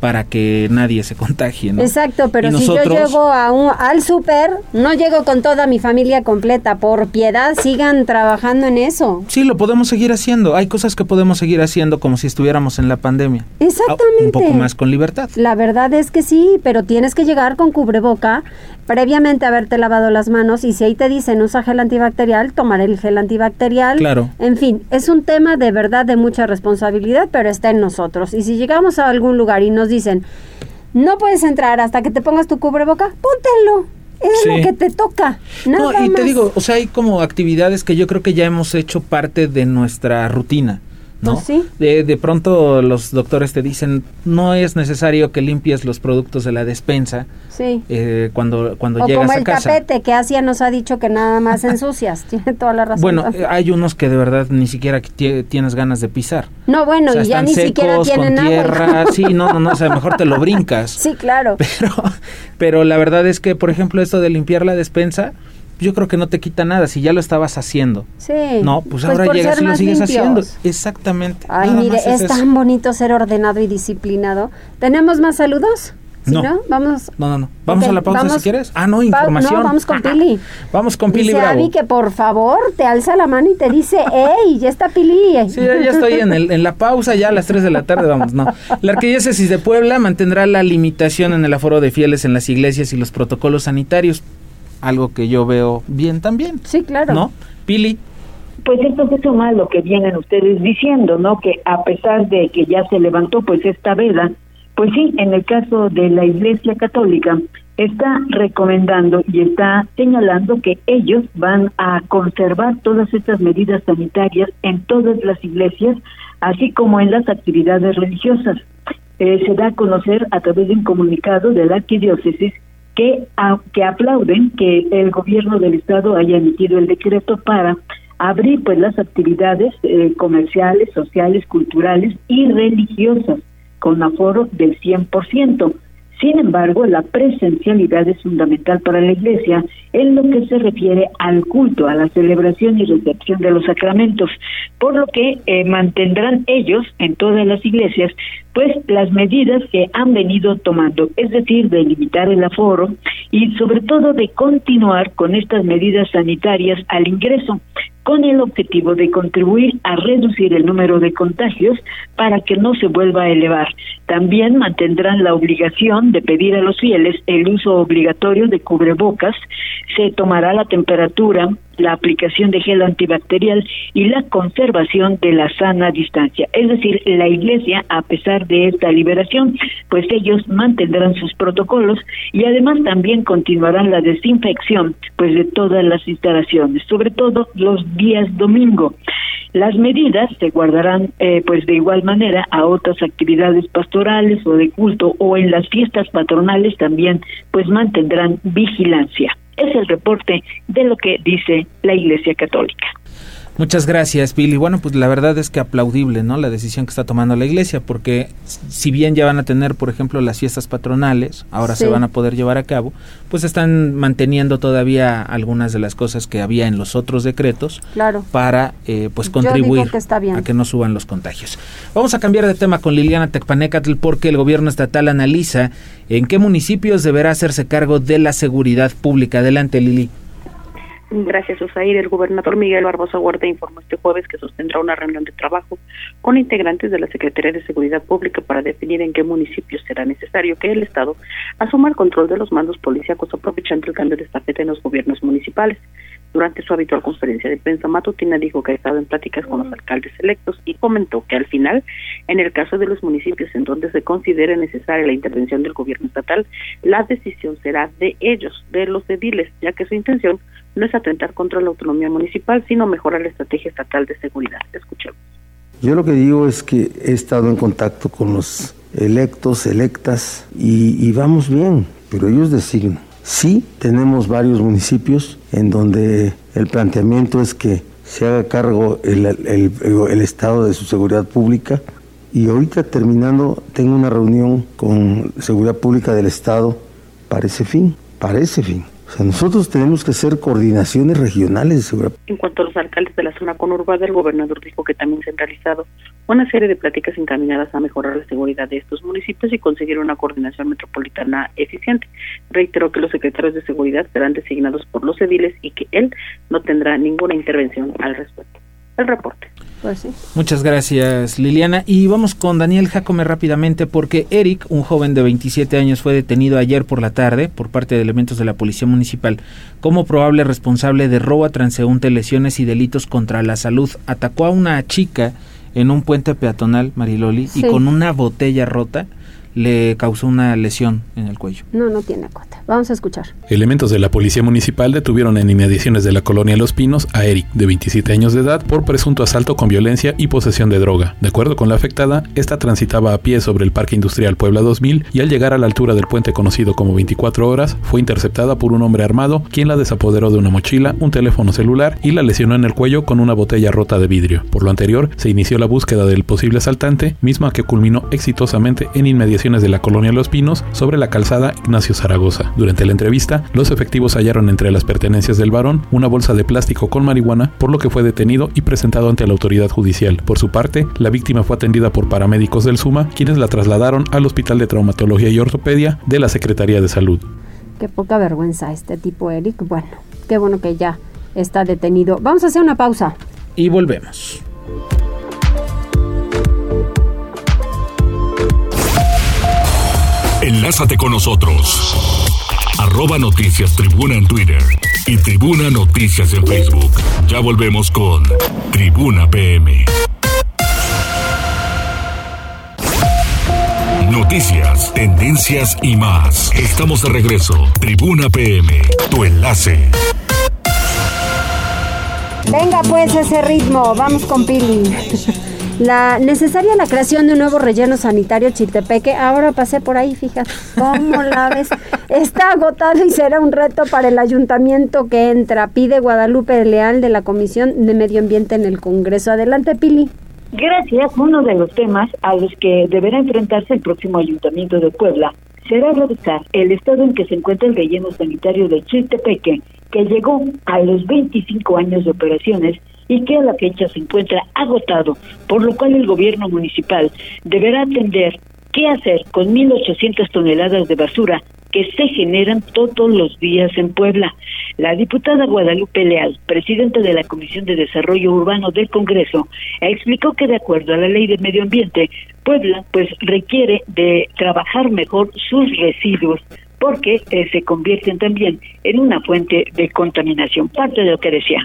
para que nadie se contagie, ¿no? Exacto, pero si yo llego a un, al súper, no llego con toda mi familia completa. Por piedad, sigan trabajando en eso. Sí, lo podemos seguir haciendo. Hay cosas que podemos seguir haciendo como si estuviéramos en la pandemia. Exactamente. Un poco más con libertad. La verdad es que sí, pero tienes que llegar con cubreboca, previamente haberte lavado las manos y si ahí te dicen usa gel antibacterial, tomar el gel antibacterial. Claro. En fin, es un tema de verdad de mucha responsabilidad, pero está en nosotros. Y si llegamos a algún lugar y nos dicen, no puedes entrar hasta que te pongas tu cubreboca, póntelo. Es lo que te toca. Nada no, y te digo, o sea, hay como actividades que yo creo que ya hemos hecho parte de nuestra rutina. ¿No? Pues sí. de, de pronto los doctores te dicen, no es necesario que limpies los productos de la despensa Sí. eh, cuando, cuando O llegas como a el casa. tapete que Asia nos ha dicho que nada más ensucias. Tiene toda la razón. Bueno, hay unos que de verdad ni siquiera ti- tienes ganas de pisar. no, bueno, o sea, y ya ni siquiera tienen con agua. tierra. Sí, no, no, no, o sea, mejor te lo brincas. Sí, claro. Pero, pero la verdad es que, por ejemplo, esto de limpiar la despensa, yo creo que no te quita nada si ya lo estabas haciendo. Sí. No, pues, ahora por llegas y lo sigues limpios. haciendo. Exactamente. Ay, nada mire, es, tan bonito ser ordenado y disciplinado. ¿Tenemos más saludos? ¿Sí, No. no? Vamos. No, no, no. Vamos a la pausa vamos- si quieres. Ah, no, información. No, vamos con Pili. Vamos con Pili Dice Bravo. Abby que por favor te alza la mano y te dice, ¡Ey! Ya está Pili. Sí, ya ya estoy en, el, en la pausa, ya a las 3 de la tarde, vamos, no. La Arquidiócesis de Puebla mantendrá la limitación en el aforo de fieles en las iglesias y los protocolos sanitarios, algo que yo veo bien también. Sí, claro. ¿No? Pili, Pues entonces suma lo que vienen ustedes diciendo, ¿no? Que a pesar de que ya se levantó pues esta veda, pues sí, en el caso de la Iglesia Católica está recomendando y está señalando que ellos van a conservar todas estas medidas sanitarias en todas las iglesias, así como en las actividades religiosas. Eh, se da a conocer a través de un comunicado de la arquidiócesis que, a- que aplauden que el gobierno del estado haya emitido el decreto para abrir pues las actividades eh, comerciales, sociales, culturales y religiosas con aforo del 100%. Sin embargo, la presencialidad es fundamental para la Iglesia en lo que se refiere al culto, a la celebración y recepción de los sacramentos, por lo que eh, mantendrán ellos en todas las iglesias pues las medidas que han venido tomando, es decir, de limitar el aforo y sobre todo de continuar con estas medidas sanitarias al ingreso con el objetivo de contribuir a reducir el número de contagios para que no se vuelva a elevar. También mantendrán la obligación de pedir a los fieles el uso obligatorio de cubrebocas, se tomará la temperatura, la aplicación de gel antibacterial y la conservación de la sana distancia. Es decir, la Iglesia, a pesar de esta liberación, pues ellos mantendrán sus protocolos y además también continuarán la desinfección pues de todas las instalaciones, sobre todo los días domingo. Las medidas se guardarán eh, pues de igual manera a otras actividades pastorales o de culto o en las fiestas patronales también pues mantendrán vigilancia. Es el reporte de lo que dice la Iglesia Católica. Muchas gracias, Billy. Bueno, pues la verdad es que aplaudible, ¿no? La decisión que está tomando la iglesia, porque si bien ya van a tener, por ejemplo, las fiestas patronales, ahora Sí. se van a poder llevar a cabo, pues están manteniendo todavía algunas de las cosas que había en los otros decretos Claro. para, eh, pues, contribuir que está bien. a que no suban los contagios. Vamos a cambiar de tema con Liliana Tecpanecatl porque el gobierno estatal analiza en qué municipios deberá hacerse cargo de la seguridad pública. Adelante, Lili. Gracias, Usair. El gobernador Miguel Barbosa Huerta informó este jueves que sostendrá una reunión de trabajo con integrantes de la Secretaría de Seguridad Pública para definir en qué municipios será necesario que el Estado asuma el control de los mandos policíacos aprovechando el cambio de estafeta en los gobiernos municipales. Durante su habitual conferencia de prensa matutina dijo que ha estado en pláticas con los alcaldes electos y comentó que al final, en el caso de los municipios en donde se considere necesaria la intervención del gobierno estatal, la decisión será de ellos, de los ediles, ya que su intención no es atentar contra la autonomía municipal, sino mejorar la estrategia estatal de seguridad. Escuchemos. Yo lo que digo es que he estado en contacto con los electos, electas, y, vamos bien, pero ellos designan. Sí, tenemos varios municipios en donde el planteamiento es que se haga cargo el, el, Estado de su seguridad pública y ahorita terminando tengo una reunión con Seguridad Pública del Estado para ese fin, para ese fin. Nosotros tenemos que hacer coordinaciones regionales. En cuanto a los alcaldes de la zona conurbada, el gobernador dijo que también se han realizado una serie de pláticas encaminadas a mejorar la seguridad de estos municipios y conseguir una coordinación metropolitana eficiente. Reiteró que los secretarios de seguridad serán designados por los ediles y que él no tendrá ninguna intervención al respecto. El reporte. Pues Muchas gracias, Liliana. Y vamos con Daniel Jacome rápidamente porque Eric, un joven de 27 años, fue detenido ayer por la tarde por parte de elementos de la Policía Municipal como probable responsable de robo a transeúnte, lesiones y delitos contra la salud. Atacó a una chica en un puente peatonal, Mariloli, y con una botella rota le causó una lesión en el cuello. No, no tiene cota. Vamos a escuchar. Elementos de la Policía Municipal detuvieron en inmediaciones de la colonia Los Pinos a Eric, de 27 años de edad, por presunto asalto con violencia y posesión de droga. De acuerdo con la afectada, esta transitaba a pie sobre el Parque Industrial Puebla 2000 y al llegar a la altura del puente conocido como 24 horas, fue interceptada por un hombre armado, quien la desapoderó de una mochila, un teléfono celular y la lesionó en el cuello con una botella rota de vidrio. Por lo anterior, se inició la búsqueda del posible asaltante, misma que culminó exitosamente en inmediaciones de la colonia Los Pinos sobre la calzada Ignacio Zaragoza. Durante la entrevista, los efectivos hallaron entre las pertenencias del varón una bolsa de plástico con marihuana, por lo que fue detenido y presentado ante la autoridad judicial. Por su parte, la víctima fue atendida por paramédicos del SUMA, quienes la trasladaron al Hospital de Traumatología y Ortopedia de la Secretaría de Salud. Qué poca vergüenza este tipo, Eric. Bueno, qué bueno que ya está detenido. Vamos a hacer una pausa. Y volvemos. Enlázate con nosotros. Arroba Noticias Tribuna en Twitter y Tribuna Noticias en Facebook. Ya volvemos con Tribuna PM. Noticias, tendencias y más. Estamos de regreso. Tribuna PM, tu enlace. Venga pues ese ritmo, vamos con Pili. La necesaria la creación de un nuevo relleno sanitario Chiltepeque. Ahora pasé por ahí, fíjate. ¿Cómo la ves? Está agotado y será un reto para el ayuntamiento que entra. Pide Guadalupe Leal de la Comisión de Medio Ambiente en el Congreso. Adelante, Pili. Gracias. Uno de los temas a los que deberá enfrentarse el próximo ayuntamiento de Puebla será revisar el estado en que se encuentra el relleno sanitario de Chiltepeque, que llegó a los 25 años de operaciones y que a la fecha se encuentra agotado, por lo cual el gobierno municipal deberá atender qué hacer con 1.800 toneladas de basura que se generan todos los días en Puebla. La diputada Guadalupe Leal, presidenta de la Comisión de Desarrollo Urbano del Congreso, explicó que de acuerdo a la Ley de Medio Ambiente, Puebla pues requiere de trabajar mejor sus residuos porque eh, se convierten también en una fuente de contaminación. Parte de lo que decía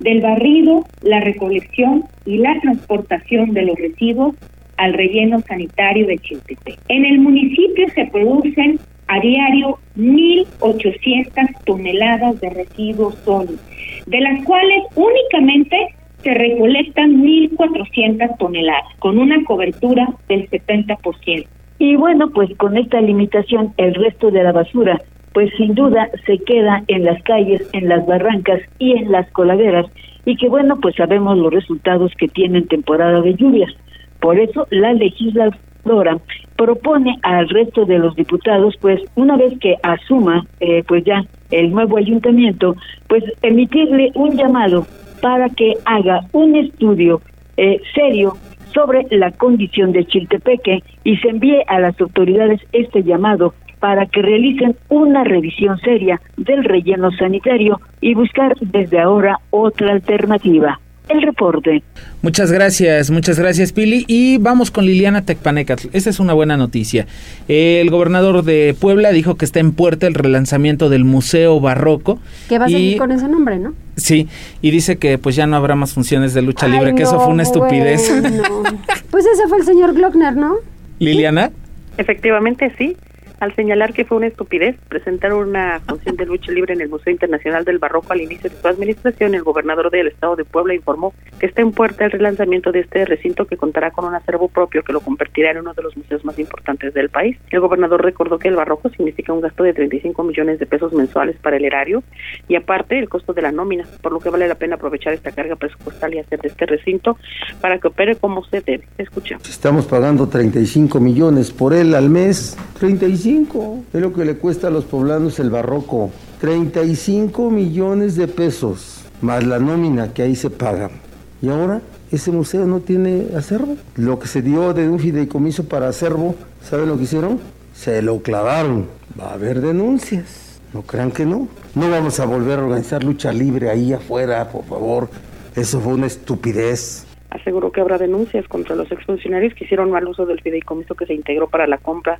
del barrido, la recolección y la transportación de los residuos al relleno sanitario de Chiltepec. En el municipio se producen a diario 1.800 toneladas de residuos sólidos, de las cuales únicamente se recolectan 1.400 toneladas, con una cobertura del 70%. Y bueno, pues con esta limitación, el resto de la basura pues sin duda se queda en las calles, en las barrancas y en las coladeras y que bueno, pues sabemos los resultados que tienen temporada de lluvias. Por eso la legisladora propone al resto de los diputados, pues una vez que asuma eh, pues ya el nuevo ayuntamiento, pues emitirle un llamado para que haga un estudio eh, serio sobre la condición de Chiltepeque y se envíe a las autoridades este llamado para que realicen una revisión seria del relleno sanitario y buscar desde ahora otra alternativa. el reporte. Muchas gracias, muchas gracias Pili. Y vamos con Liliana Tecpanecatl. Esta es una buena noticia. El gobernador de Puebla dijo que está en puerta el relanzamiento del Museo Barroco. Que va a seguir con ese nombre, ¿no? Sí, y dice que pues ya no habrá más funciones de lucha libre, que eso fue una estupidez. pues ese fue el señor Glockner, ¿no? Liliana. Efectivamente, sí al señalar que fue una estupidez presentar una función de lucha libre en el Museo Internacional del Barroco al inicio de su administración, el gobernador del estado de Puebla informó que está en puerta el relanzamiento de este recinto que contará con un acervo propio que lo convertirá en uno de los museos más importantes del país. El gobernador recordó que el Barroco significa un gasto de 35 millones de pesos mensuales para el erario y aparte el costo de la nómina, por lo que vale la pena aprovechar esta carga presupuestal y hacer de este recinto para que opere como se debe. Escuchamos. Estamos pagando 35 millones por él al mes. 35 es lo que le cuesta a los poblanos el barroco. 35 millones de pesos, más la nómina que ahí se paga. Y ahora ese museo no tiene acervo. Lo que se dio de un fideicomiso para acervo, ¿saben lo que hicieron? Se lo clavaron. Va a haber denuncias. No crean que no. No vamos a volver a organizar lucha libre ahí afuera, por favor. Eso fue una estupidez aseguró que habrá denuncias contra los exfuncionarios que hicieron mal uso del fideicomiso que se integró para la compra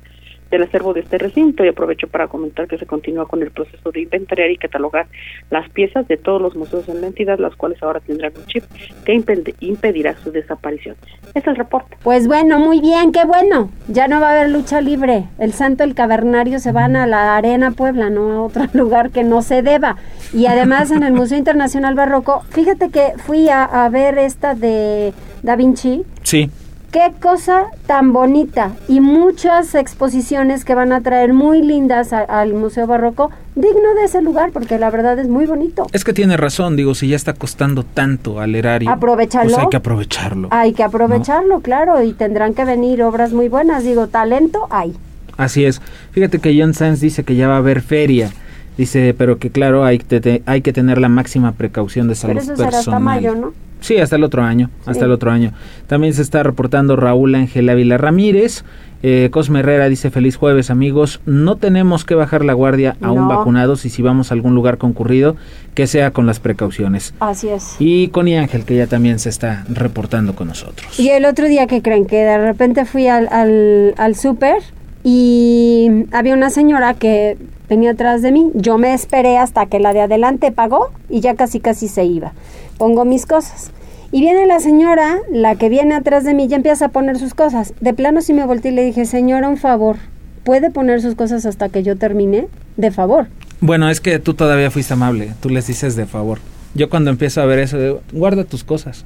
del acervo de este recinto y aprovecho para comentar que se continúa con el proceso de inventariar y catalogar las piezas de todos los museos en la entidad, las cuales ahora tendrán un chip que impedirá su desaparición. Es el reporte. Pues bueno, muy bien, qué bueno. Ya no va a haber lucha libre. El Santo, el Cavernario se van a la Arena Puebla, no a otro lugar que no se deba. Y además en el Museo Internacional Barroco, fíjate que fui a, a ver esta de Da Vinci. Sí. Qué cosa tan bonita y muchas exposiciones que van a traer muy lindas al Museo Barroco, digno de ese lugar porque la verdad es muy bonito. Es que tiene razón, digo, si ya está costando tanto al erario, aprovecharlo. Pues hay que aprovecharlo. Hay que aprovecharlo, claro, y tendrán que venir obras muy buenas, digo, talento hay. Así es. Fíjate que John Sanz dice que ya va a haber feria. Dice, pero que claro, hay, hay que tener la máxima precaución de salud pero eso personal. Será hasta mayo, ¿no? Sí, hasta el otro año, hasta el otro año. También se está reportando Raúl Ángel Ávila Ramírez. Eh, Cosme Herrera dice feliz jueves amigos, no tenemos que bajar la guardia aún vacunados y si vamos a algún lugar concurrido, que sea con las precauciones. Así es. Y Connie Ángel, que ya también se está reportando con nosotros. Y el otro día que creen que de repente fui al, al, al súper y había una señora que venía atrás de mí, yo me esperé hasta que la de adelante pagó y ya casi casi se iba pongo mis cosas. Y viene la señora, la que viene atrás de mí, ya empieza a poner sus cosas. De plano sí me volteé y le dije, señora, un favor, ¿puede poner sus cosas hasta que yo termine? De favor. Bueno, es que tú todavía fuiste amable, tú les dices de favor. Yo cuando empiezo a ver eso, digo, guarda tus cosas.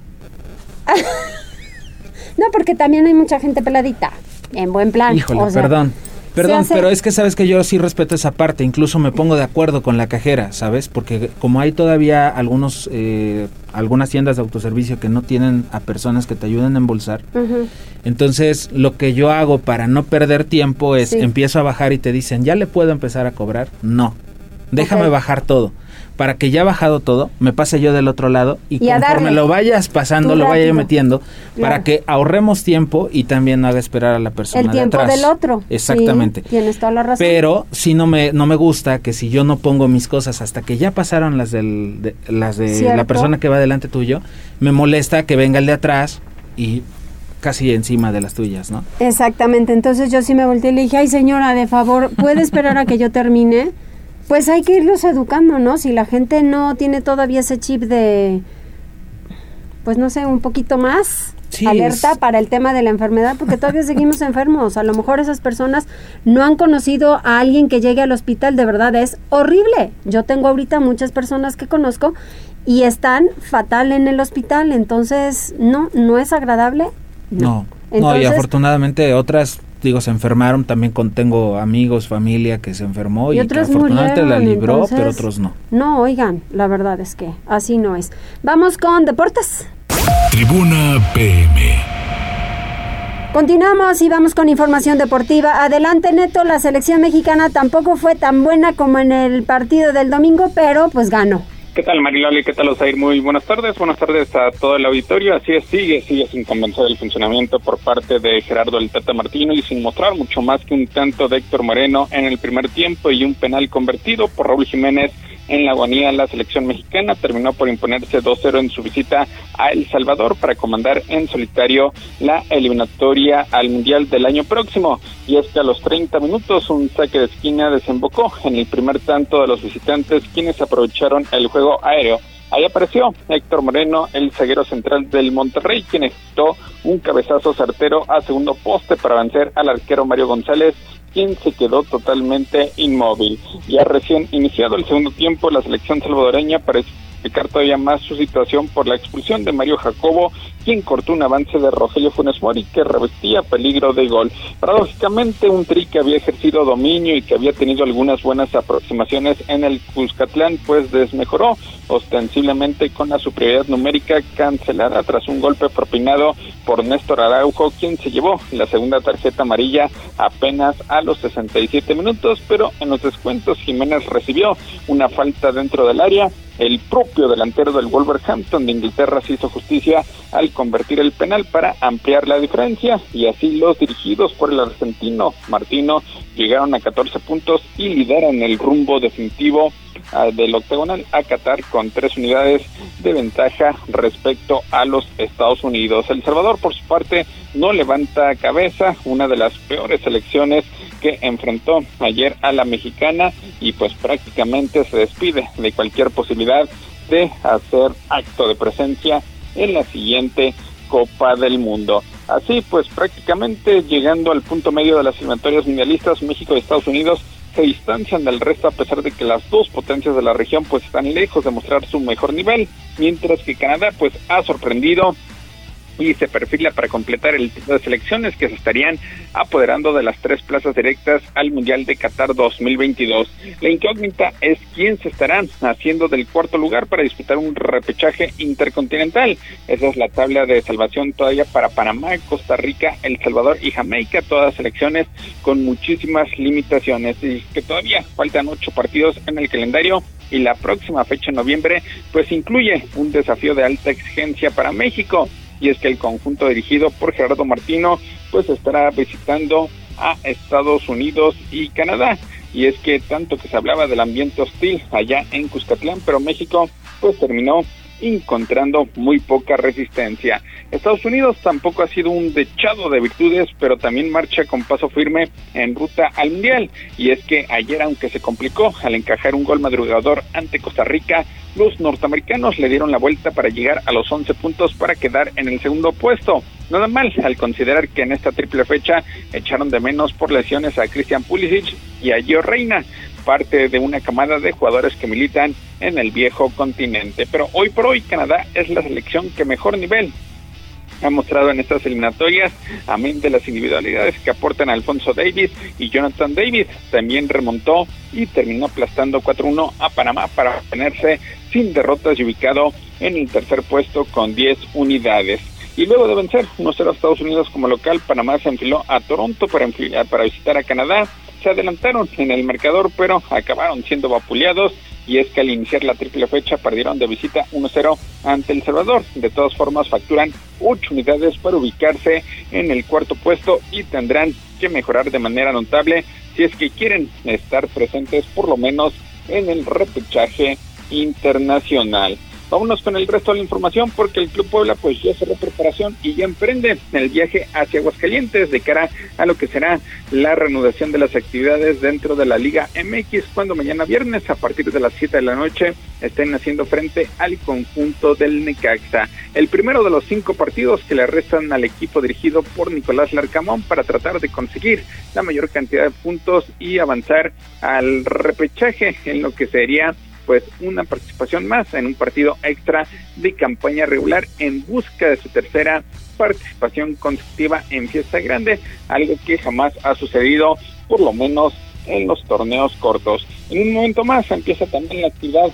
no, porque también hay mucha gente peladita, en buen plan. Híjole, perdón. Perdón, pero es que sabes que yo sí respeto esa parte, incluso me pongo de acuerdo con la cajera, ¿sabes? Porque como hay todavía algunos, eh, algunas tiendas de autoservicio que no tienen a personas que te ayuden a embolsar, entonces lo que yo hago para no perder tiempo es empiezo a bajar y te dicen, ¿ya le puedo empezar a cobrar? No, déjame bajar todo para que ya bajado todo, me pase yo del otro lado y, conforme lo vayas pasando, lo vaya yo metiendo, para que ahorremos tiempo y también no haga esperar a la persona El tiempo del otro. Exactamente. tienes toda la razón. Pero si no me, no me gusta que si yo no pongo mis cosas hasta que ya pasaron las, del, de, las de la persona que va delante tuyo, me molesta que venga el de atrás y casi encima de las tuyas, ¿no? Exactamente, entonces yo sí me volteé y le dije, ay señora, de favor, ¿puede esperar a que yo termine? Pues hay que irlos educando, ¿no? Si la gente no tiene todavía ese chip de, pues no sé, un poquito más alerta para el tema de la enfermedad, porque todavía seguimos enfermos. A lo mejor esas personas no han conocido a alguien que llegue al hospital, de verdad es horrible. Yo tengo ahorita muchas personas que conozco y están fatal en el hospital, entonces no, no es agradable. No, no, y afortunadamente otras digo, se enfermaron, también con, tengo amigos, familia que se enfermó y, otros afortunadamente la libró, pero otros no. No, oigan, la verdad es que así no es. Vamos con deportes. Tribuna PM. Continuamos y vamos con información deportiva. Adelante Neto, la selección mexicana tampoco fue tan buena como en el partido del domingo, pero pues ganó. ¿Qué tal Mariloli? ¿Qué tal Osair? Muy buenas tardes. Buenas tardes a todo el auditorio. Así es, sigue, sigue sin convencer el funcionamiento por parte de Gerardo El Tata Martino y sin mostrar mucho más que un tanto de Héctor Moreno en el primer tiempo y un penal convertido por Raúl Jiménez en la agonía la selección mexicana terminó por imponerse 2-0 en su visita a El Salvador para comandar en solitario la eliminatoria al Mundial del año próximo. Y es que a los 30 minutos un saque de esquina desembocó en el primer tanto de los visitantes quienes aprovecharon el juego aéreo Ahí apareció Héctor Moreno, el zaguero central del Monterrey, quien ejecutó un cabezazo certero a segundo poste para vencer al arquero Mario González, quien se quedó totalmente inmóvil. Ya recién iniciado el segundo tiempo, la selección salvadoreña parece explicar todavía más su situación por la expulsión de Mario Jacobo, quien cortó un avance de Rogelio Funes Mori que revestía peligro de gol. Paradójicamente, un tri que había ejercido dominio y que había tenido algunas buenas aproximaciones en el Cuscatlán, pues desmejoró ostensiblemente con la superioridad numérica cancelada tras un golpe propinado por Néstor Araujo, quien se llevó la segunda tarjeta amarilla apenas a los 67 minutos, pero en los descuentos Jiménez recibió una falta dentro del área el propio delantero del Wolverhampton de Inglaterra se hizo justicia al convertir el penal para ampliar la diferencia y así los dirigidos por el argentino Martino llegaron a 14 puntos y lideran el rumbo definitivo ah, del octagonal a Qatar con tres unidades de ventaja respecto a los Estados Unidos. El Salvador, por su parte, no levanta cabeza, una de las peores selecciones que enfrentó ayer a la mexicana y pues prácticamente se despide de cualquier posibilidad de hacer acto de presencia en la siguiente Copa del Mundo. Así pues prácticamente llegando al punto medio de las eliminatorias mundialistas, México y Estados Unidos se distancian del resto a pesar de que las dos potencias de la región pues están lejos de mostrar su mejor nivel, mientras que Canadá pues ha sorprendido y se perfila para completar el tipo de selecciones que se estarían apoderando de las tres plazas directas al Mundial de Qatar 2022. La incógnita es quién se estarán haciendo del cuarto lugar para disputar un repechaje intercontinental. Esa es la tabla de salvación todavía para Panamá, Costa Rica, El Salvador y Jamaica, todas selecciones con muchísimas limitaciones y que todavía faltan ocho partidos en el calendario y la próxima fecha en noviembre pues incluye un desafío de alta exigencia para México y es que el conjunto dirigido por Gerardo Martino pues estará visitando a Estados Unidos y Canadá. Y es que tanto que se hablaba del ambiente hostil allá en Cuscatlán pero México pues terminó encontrando muy poca resistencia. Estados Unidos tampoco ha sido un dechado de virtudes, pero también marcha con paso firme en ruta al Mundial. Y es que ayer, aunque se complicó al encajar un gol madrugador ante Costa Rica, los norteamericanos le dieron la vuelta para llegar a los 11 puntos para quedar en el segundo puesto. Nada mal al considerar que en esta triple fecha echaron de menos por lesiones a Christian Pulisic y a Gio Reina, parte de una camada de jugadores que militan en el viejo continente. Pero hoy por hoy Canadá es la selección que mejor nivel ha mostrado en estas eliminatorias, amén de las individualidades que aportan Alfonso Davis y Jonathan Davis. También remontó y terminó aplastando 4-1 a Panamá para tenerse sin derrotas y ubicado en el tercer puesto con 10 unidades. Y luego de vencer 1-0 a Estados Unidos como local, Panamá se enfiló a Toronto para, para visitar a Canadá. Se adelantaron en el marcador, pero acabaron siendo vapuleados. Y es que al iniciar la triple fecha perdieron de visita 1-0 ante El Salvador. De todas formas, facturan 8 unidades para ubicarse en el cuarto puesto y tendrán que mejorar de manera notable si es que quieren estar presentes por lo menos en el repechaje internacional. Vámonos con el resto de la información porque el Club Puebla pues ya cerró preparación y ya emprende el viaje hacia Aguascalientes de cara a lo que será la reanudación de las actividades dentro de la Liga MX cuando mañana viernes a partir de las 7 de la noche estén haciendo frente al conjunto del Necaxa. El primero de los cinco partidos que le restan al equipo dirigido por Nicolás Larcamón para tratar de conseguir la mayor cantidad de puntos y avanzar al repechaje en lo que sería pues una participación más en un partido extra de campaña regular en busca de su tercera participación consecutiva en fiesta grande, algo que jamás ha sucedido por lo menos en los torneos cortos. En un momento más empieza también la actividad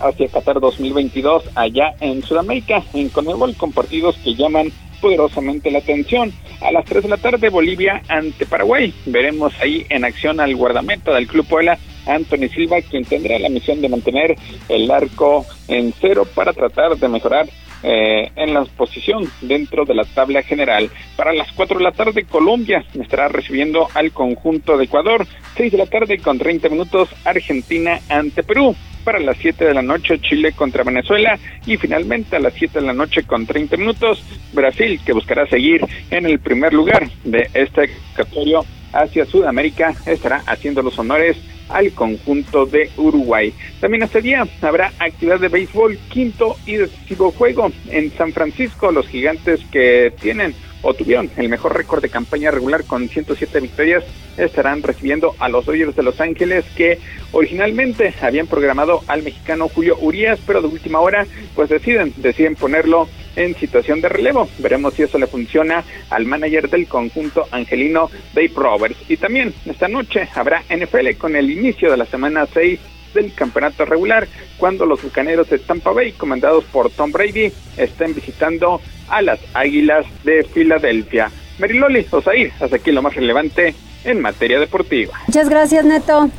hacia Qatar 2022 allá en Sudamérica, en Conmebol, con partidos que llaman poderosamente la atención. A las 3 de la tarde, Bolivia ante Paraguay. Veremos ahí en acción al guardameta del Club Puebla, Anthony Silva, quien tendrá la misión de mantener el arco en cero para tratar de mejorar eh, en la posición dentro de la tabla general. Para las 4 de la tarde, Colombia estará recibiendo al conjunto de Ecuador. 6 de la tarde con 30 minutos, Argentina ante Perú para las 7 de la noche Chile contra Venezuela y finalmente a las 7 de la noche con 30 minutos Brasil que buscará seguir en el primer lugar de este capítulo hacia Sudamérica estará haciendo los honores al conjunto de Uruguay. También este día habrá actividad de béisbol, quinto y decisivo juego en San Francisco. Los gigantes que tienen o tuvieron el mejor récord de campaña regular con 107 victorias estarán recibiendo a los Dodgers de Los Ángeles que originalmente habían programado al mexicano Julio Urias, pero de última hora pues deciden, deciden ponerlo en situación de relevo. Veremos si eso le funciona al manager del conjunto angelino Dave Roberts. Y también esta noche habrá NFL con el inicio de la semana 6 del campeonato regular, cuando los bucaneros de Tampa Bay, comandados por Tom Brady, estén visitando a las Águilas de Filadelfia. Meriloli, Osair, hasta aquí lo más relevante en materia deportiva. Muchas gracias, Neto.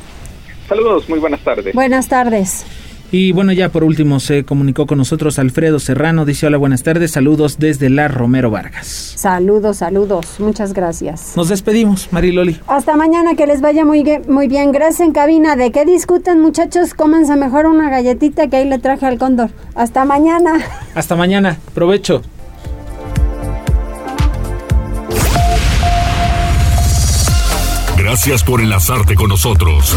Saludos, muy buenas tardes. Buenas tardes. Y bueno, ya por último se comunicó con nosotros Alfredo Serrano. Dice hola, buenas tardes, saludos desde la Romero Vargas. Saludos, saludos, muchas gracias. Nos despedimos, Mariloli. Hasta mañana, que les vaya muy, muy bien. Gracias en cabina. ¿De qué discuten muchachos? Cómense mejor una galletita que ahí le traje al cóndor. Hasta mañana. Hasta mañana, provecho. Gracias por enlazarte con nosotros.